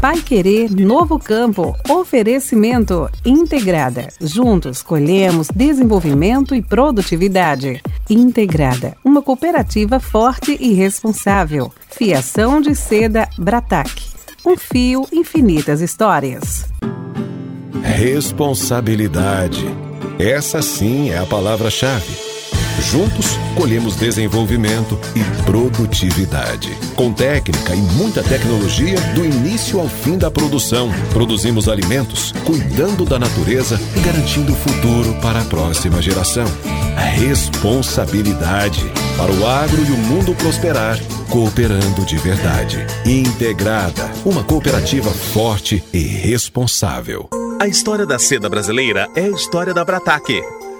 Pai Querer Novo Campo. Oferecimento Integrada. Juntos colhemos desenvolvimento e produtividade. Integrada, uma cooperativa forte e responsável. Fiação de seda Bratac. Um fio, infinitas histórias. Responsabilidade. Essa sim é a palavra-chave. Juntos, colhemos desenvolvimento e produtividade. Com técnica e muita tecnologia, do início ao fim da produção, produzimos alimentos, cuidando da natureza e garantindo o futuro para a próxima geração. Responsabilidade para o agro e o mundo prosperar, cooperando de verdade. Integrada, uma cooperativa forte e responsável. A história da seda brasileira é a história da Brataque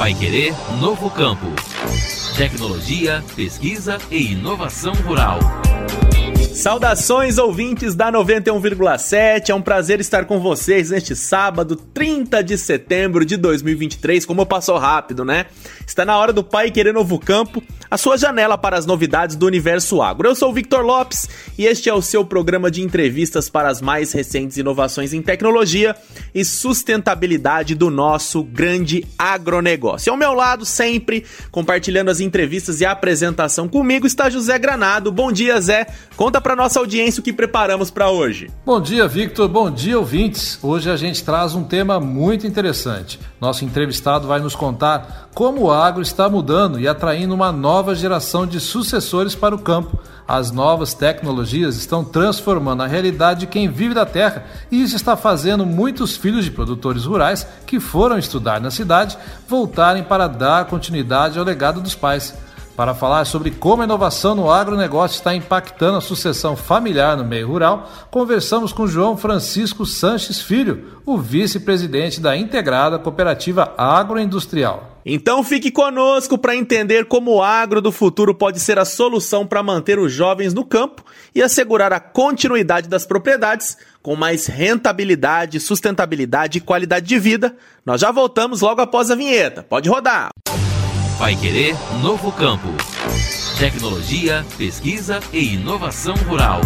Vai querer novo campo. Tecnologia, pesquisa e inovação rural. Saudações ouvintes da 91,7. É um prazer estar com vocês neste sábado, 30 de setembro de 2023. Como passou rápido, né? Está na hora do Pai Querer Novo Campo, a sua janela para as novidades do universo agro. Eu sou o Victor Lopes e este é o seu programa de entrevistas para as mais recentes inovações em tecnologia e sustentabilidade do nosso grande agronegócio. Ao meu lado, sempre compartilhando as entrevistas e a apresentação comigo, está José Granado. Bom dia, Zé. Conta para nossa audiência o que preparamos para hoje. Bom dia, Victor. Bom dia, ouvintes. Hoje a gente traz um tema muito interessante. Nosso entrevistado vai nos contar como o agro está mudando e atraindo uma nova geração de sucessores para o campo. As novas tecnologias estão transformando a realidade de quem vive da terra e isso está fazendo muitos filhos de produtores rurais que foram estudar na cidade voltarem para dar continuidade ao legado dos pais. Para falar sobre como a inovação no agronegócio está impactando a sucessão familiar no meio rural, conversamos com João Francisco Sanches Filho, o vice-presidente da integrada cooperativa agroindustrial. Então fique conosco para entender como o agro do futuro pode ser a solução para manter os jovens no campo e assegurar a continuidade das propriedades com mais rentabilidade, sustentabilidade e qualidade de vida. Nós já voltamos logo após a vinheta. Pode rodar. Vai Querer Novo Campo. Tecnologia, pesquisa e inovação rural.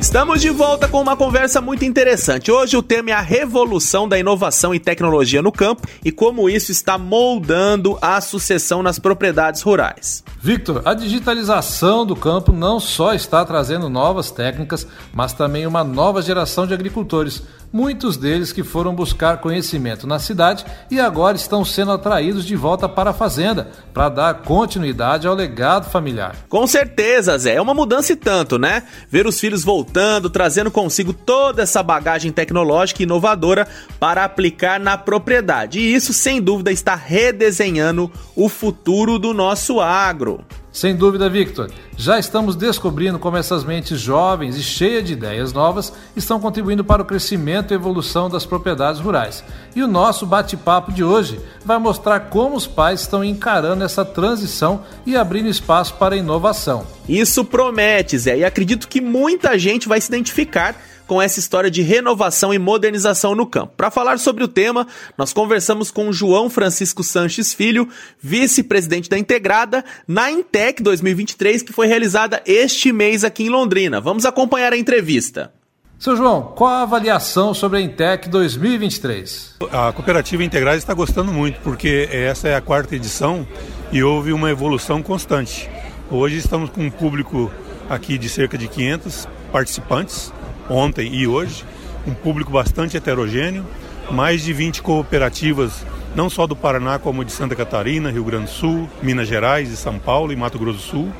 Estamos de volta com uma conversa muito interessante. Hoje o tema é a revolução da inovação e tecnologia no campo e como isso está moldando a sucessão nas propriedades rurais. Victor, a digitalização do campo não só está trazendo novas técnicas, mas também uma nova geração de agricultores muitos deles que foram buscar conhecimento na cidade e agora estão sendo atraídos de volta para a fazenda para dar continuidade ao legado familiar. Com certeza, Zé, é uma mudança e tanto, né? Ver os filhos voltando, trazendo consigo toda essa bagagem tecnológica e inovadora para aplicar na propriedade. E isso, sem dúvida, está redesenhando o futuro do nosso agro. Sem dúvida, Victor, já estamos descobrindo como essas mentes jovens e cheias de ideias novas estão contribuindo para o crescimento e evolução das propriedades rurais. E o nosso bate-papo de hoje vai mostrar como os pais estão encarando essa transição e abrindo espaço para inovação. Isso promete, Zé, e acredito que muita gente vai se identificar com essa história de renovação e modernização no campo. Para falar sobre o tema, nós conversamos com João Francisco Sanches Filho, vice-presidente da Integrada, na Intec 2023, que foi realizada este mês aqui em Londrina. Vamos acompanhar a entrevista. Seu João, qual a avaliação sobre a Intec 2023? A cooperativa Integrada está gostando muito, porque essa é a quarta edição e houve uma evolução constante. Hoje estamos com um público aqui de cerca de 500 participantes ontem e hoje, um público bastante heterogêneo, mais de 20 cooperativas, não só do Paraná, como de Santa Catarina, Rio Grande do Sul, Minas Gerais, e São Paulo e Mato Grosso do Sul.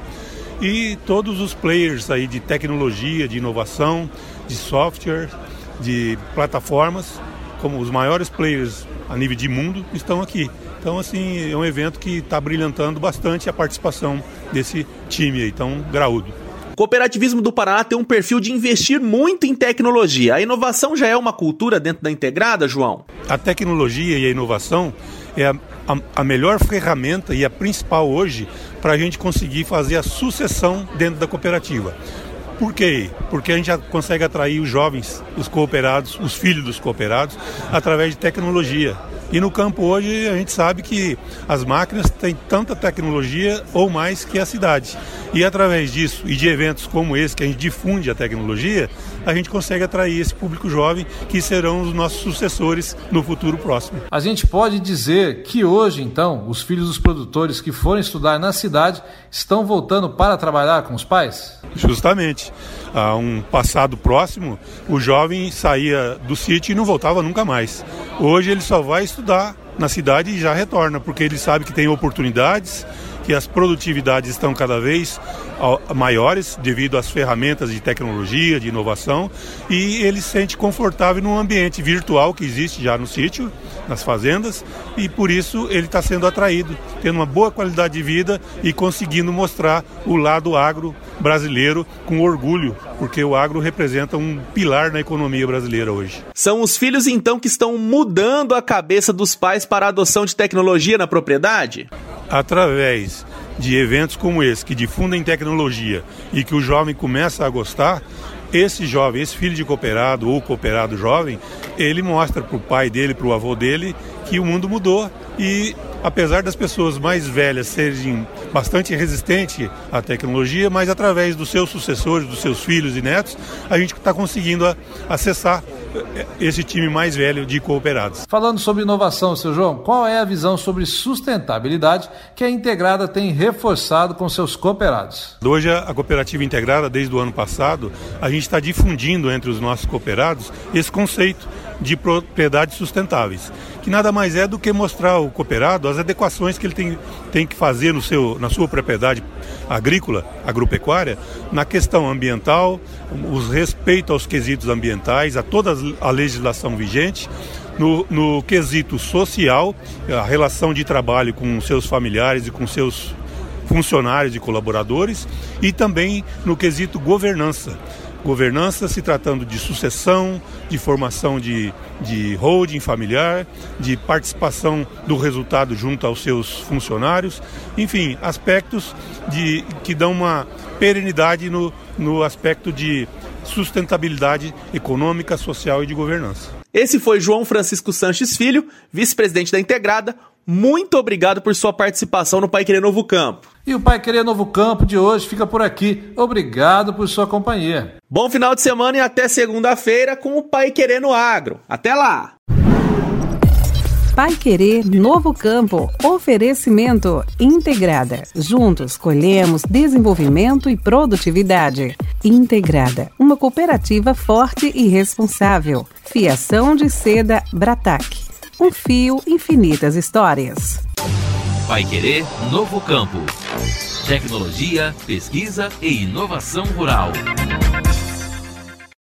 E todos os players aí de tecnologia, de inovação, de software, de plataformas, como os maiores players a nível de mundo, estão aqui. Então, assim, é um evento que está brilhantando bastante a participação desse time aí, tão graúdo cooperativismo do Paraná tem um perfil de investir muito em tecnologia. A inovação já é uma cultura dentro da integrada, João? A tecnologia e a inovação é a, a, a melhor ferramenta e a principal hoje para a gente conseguir fazer a sucessão dentro da cooperativa. Por quê? Porque a gente já consegue atrair os jovens, os cooperados, os filhos dos cooperados, através de tecnologia. E no campo hoje a gente sabe que as máquinas têm tanta tecnologia ou mais que a cidade. E através disso e de eventos como esse que a gente difunde a tecnologia, a gente consegue atrair esse público jovem que serão os nossos sucessores no futuro próximo. A gente pode dizer que hoje, então, os filhos dos produtores que forem estudar na cidade estão voltando para trabalhar com os pais? Justamente. Há um passado próximo, o jovem saía do sítio e não voltava nunca mais. Hoje ele só vai estudar na cidade e já retorna, porque ele sabe que tem oportunidades, que as produtividades estão cada vez maiores devido às ferramentas de tecnologia, de inovação, e ele se sente confortável num ambiente virtual que existe já no sítio, nas fazendas, e por isso ele está sendo atraído, tendo uma boa qualidade de vida e conseguindo mostrar o lado agro brasileiro com orgulho, porque o agro representa um pilar na economia brasileira hoje. São os filhos então que estão mudando a cabeça dos pais para a adoção de tecnologia na propriedade? Através de eventos como esse, que difundem tecnologia e que o jovem começa a gostar, esse jovem, esse filho de cooperado ou cooperado jovem, ele mostra para o pai dele, para o avô dele, que o mundo mudou e apesar das pessoas mais velhas serem bastante resistentes à tecnologia, mas através dos seus sucessores, dos seus filhos e netos, a gente está conseguindo acessar esse time mais velho de cooperados. Falando sobre inovação, seu João, qual é a visão sobre sustentabilidade que a Integrada tem reforçado com seus cooperados? Hoje a cooperativa integrada, desde o ano passado, a gente está difundindo entre os nossos cooperados esse conceito de propriedades sustentáveis, que nada mais é do que mostrar ao cooperado as adequações que ele tem, tem que fazer no seu, na sua propriedade agrícola, agropecuária, na questão ambiental, os respeito aos quesitos ambientais, a toda a legislação vigente, no, no quesito social, a relação de trabalho com seus familiares e com seus funcionários e colaboradores, e também no quesito governança. Governança, se tratando de sucessão, de formação de, de holding familiar, de participação do resultado junto aos seus funcionários, enfim, aspectos de, que dão uma perenidade no, no aspecto de sustentabilidade econômica, social e de governança. Esse foi João Francisco Sanches Filho, vice-presidente da Integrada. Muito obrigado por sua participação no Pai Querer Novo Campo. E o Pai Querer Novo Campo de hoje fica por aqui. Obrigado por sua companhia. Bom final de semana e até segunda-feira com o Pai Querer no Agro. Até lá! Pai Querer Novo Campo. Oferecimento Integrada. Juntos colhemos desenvolvimento e produtividade. Integrada, uma cooperativa forte e responsável. Fiação de seda Bratac. Um fio, infinitas histórias. Vai Querer Novo Campo. Tecnologia, pesquisa e inovação rural.